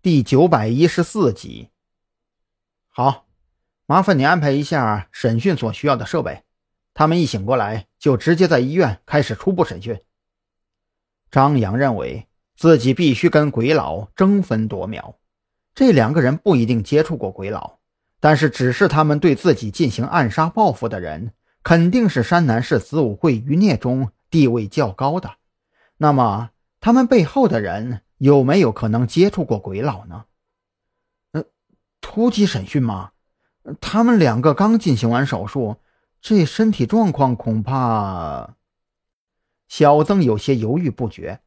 第九百一十四集。好，麻烦你安排一下审讯所需要的设备。他们一醒过来，就直接在医院开始初步审讯。张扬认为自己必须跟鬼佬争分夺秒。这两个人不一定接触过鬼佬，但是只是他们对自己进行暗杀报复的人，肯定是山南市子午会余孽中地位较高的。那么，他们背后的人有没有可能接触过鬼佬呢？呃，突击审讯吗？他们两个刚进行完手术，这身体状况恐怕……小曾有些犹豫不决。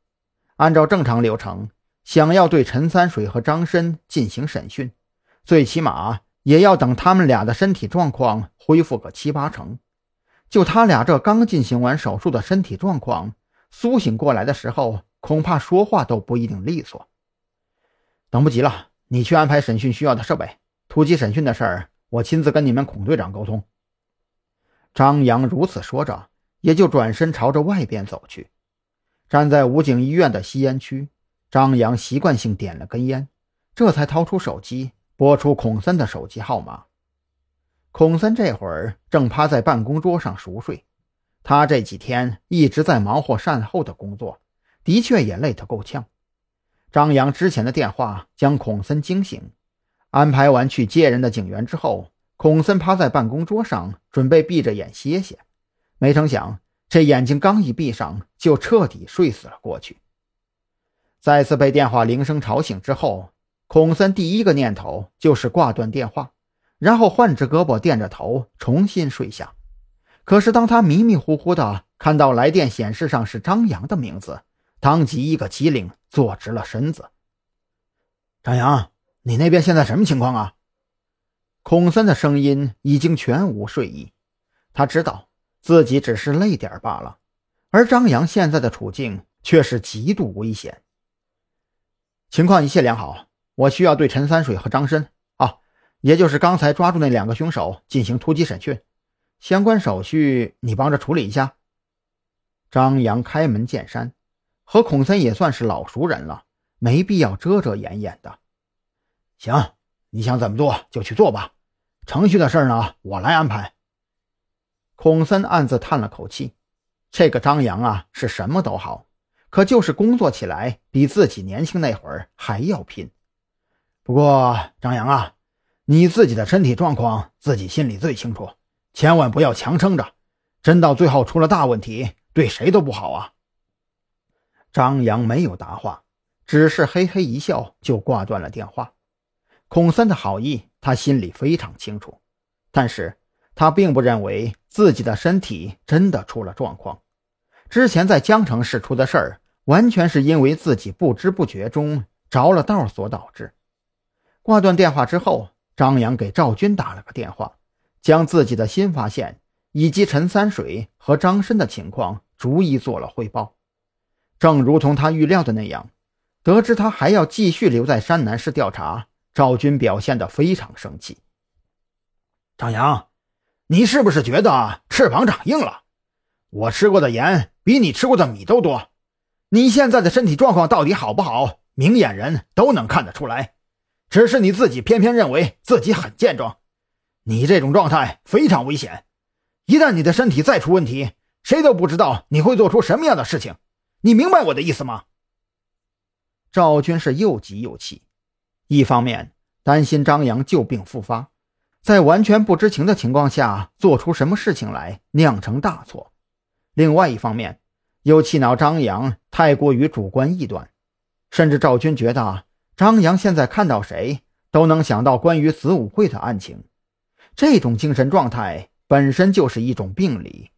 按照正常流程。想要对陈三水和张申进行审讯，最起码也要等他们俩的身体状况恢复个七八成。就他俩这刚进行完手术的身体状况，苏醒过来的时候，恐怕说话都不一定利索。等不及了，你去安排审讯需要的设备。突击审讯的事儿，我亲自跟你们孔队长沟通。张扬如此说着，也就转身朝着外边走去。站在武警医院的吸烟区。张扬习惯性点了根烟，这才掏出手机拨出孔森的手机号码。孔森这会儿正趴在办公桌上熟睡，他这几天一直在忙活善后的工作，的确也累得够呛。张扬之前的电话将孔森惊醒，安排完去接人的警员之后，孔森趴在办公桌上准备闭着眼歇歇，没成想这眼睛刚一闭上，就彻底睡死了过去。再次被电话铃声吵醒之后，孔森第一个念头就是挂断电话，然后换只胳膊垫着头重新睡下。可是当他迷迷糊糊的看到来电显示上是张扬的名字，当即一个机灵，坐直了身子。张扬，你那边现在什么情况啊？孔森的声音已经全无睡意，他知道自己只是累点罢了，而张扬现在的处境却是极度危险。情况一切良好，我需要对陈三水和张申啊，也就是刚才抓住那两个凶手进行突击审讯，相关手续你帮着处理一下。张扬开门见山，和孔森也算是老熟人了，没必要遮遮掩掩的。行，你想怎么做就去做吧，程序的事呢，我来安排。孔森暗自叹了口气，这个张扬啊，是什么都好。可就是工作起来比自己年轻那会儿还要拼。不过张扬啊，你自己的身体状况自己心里最清楚，千万不要强撑着，真到最后出了大问题，对谁都不好啊。张扬没有答话，只是嘿嘿一笑就挂断了电话。孔森的好意他心里非常清楚，但是他并不认为自己的身体真的出了状况。之前在江城市出的事儿。完全是因为自己不知不觉中着了道所导致。挂断电话之后，张扬给赵军打了个电话，将自己的新发现以及陈三水和张申的情况逐一做了汇报。正如同他预料的那样，得知他还要继续留在山南市调查，赵军表现得非常生气。张扬，你是不是觉得翅膀长硬了？我吃过的盐比你吃过的米都多。你现在的身体状况到底好不好？明眼人都能看得出来，只是你自己偏偏认为自己很健壮。你这种状态非常危险，一旦你的身体再出问题，谁都不知道你会做出什么样的事情。你明白我的意思吗？赵军是又急又气，一方面担心张扬旧病复发，在完全不知情的情况下做出什么事情来酿成大错；另外一方面。又气恼张扬太过于主观臆断，甚至赵军觉得张扬现在看到谁都能想到关于子午会的案情，这种精神状态本身就是一种病理，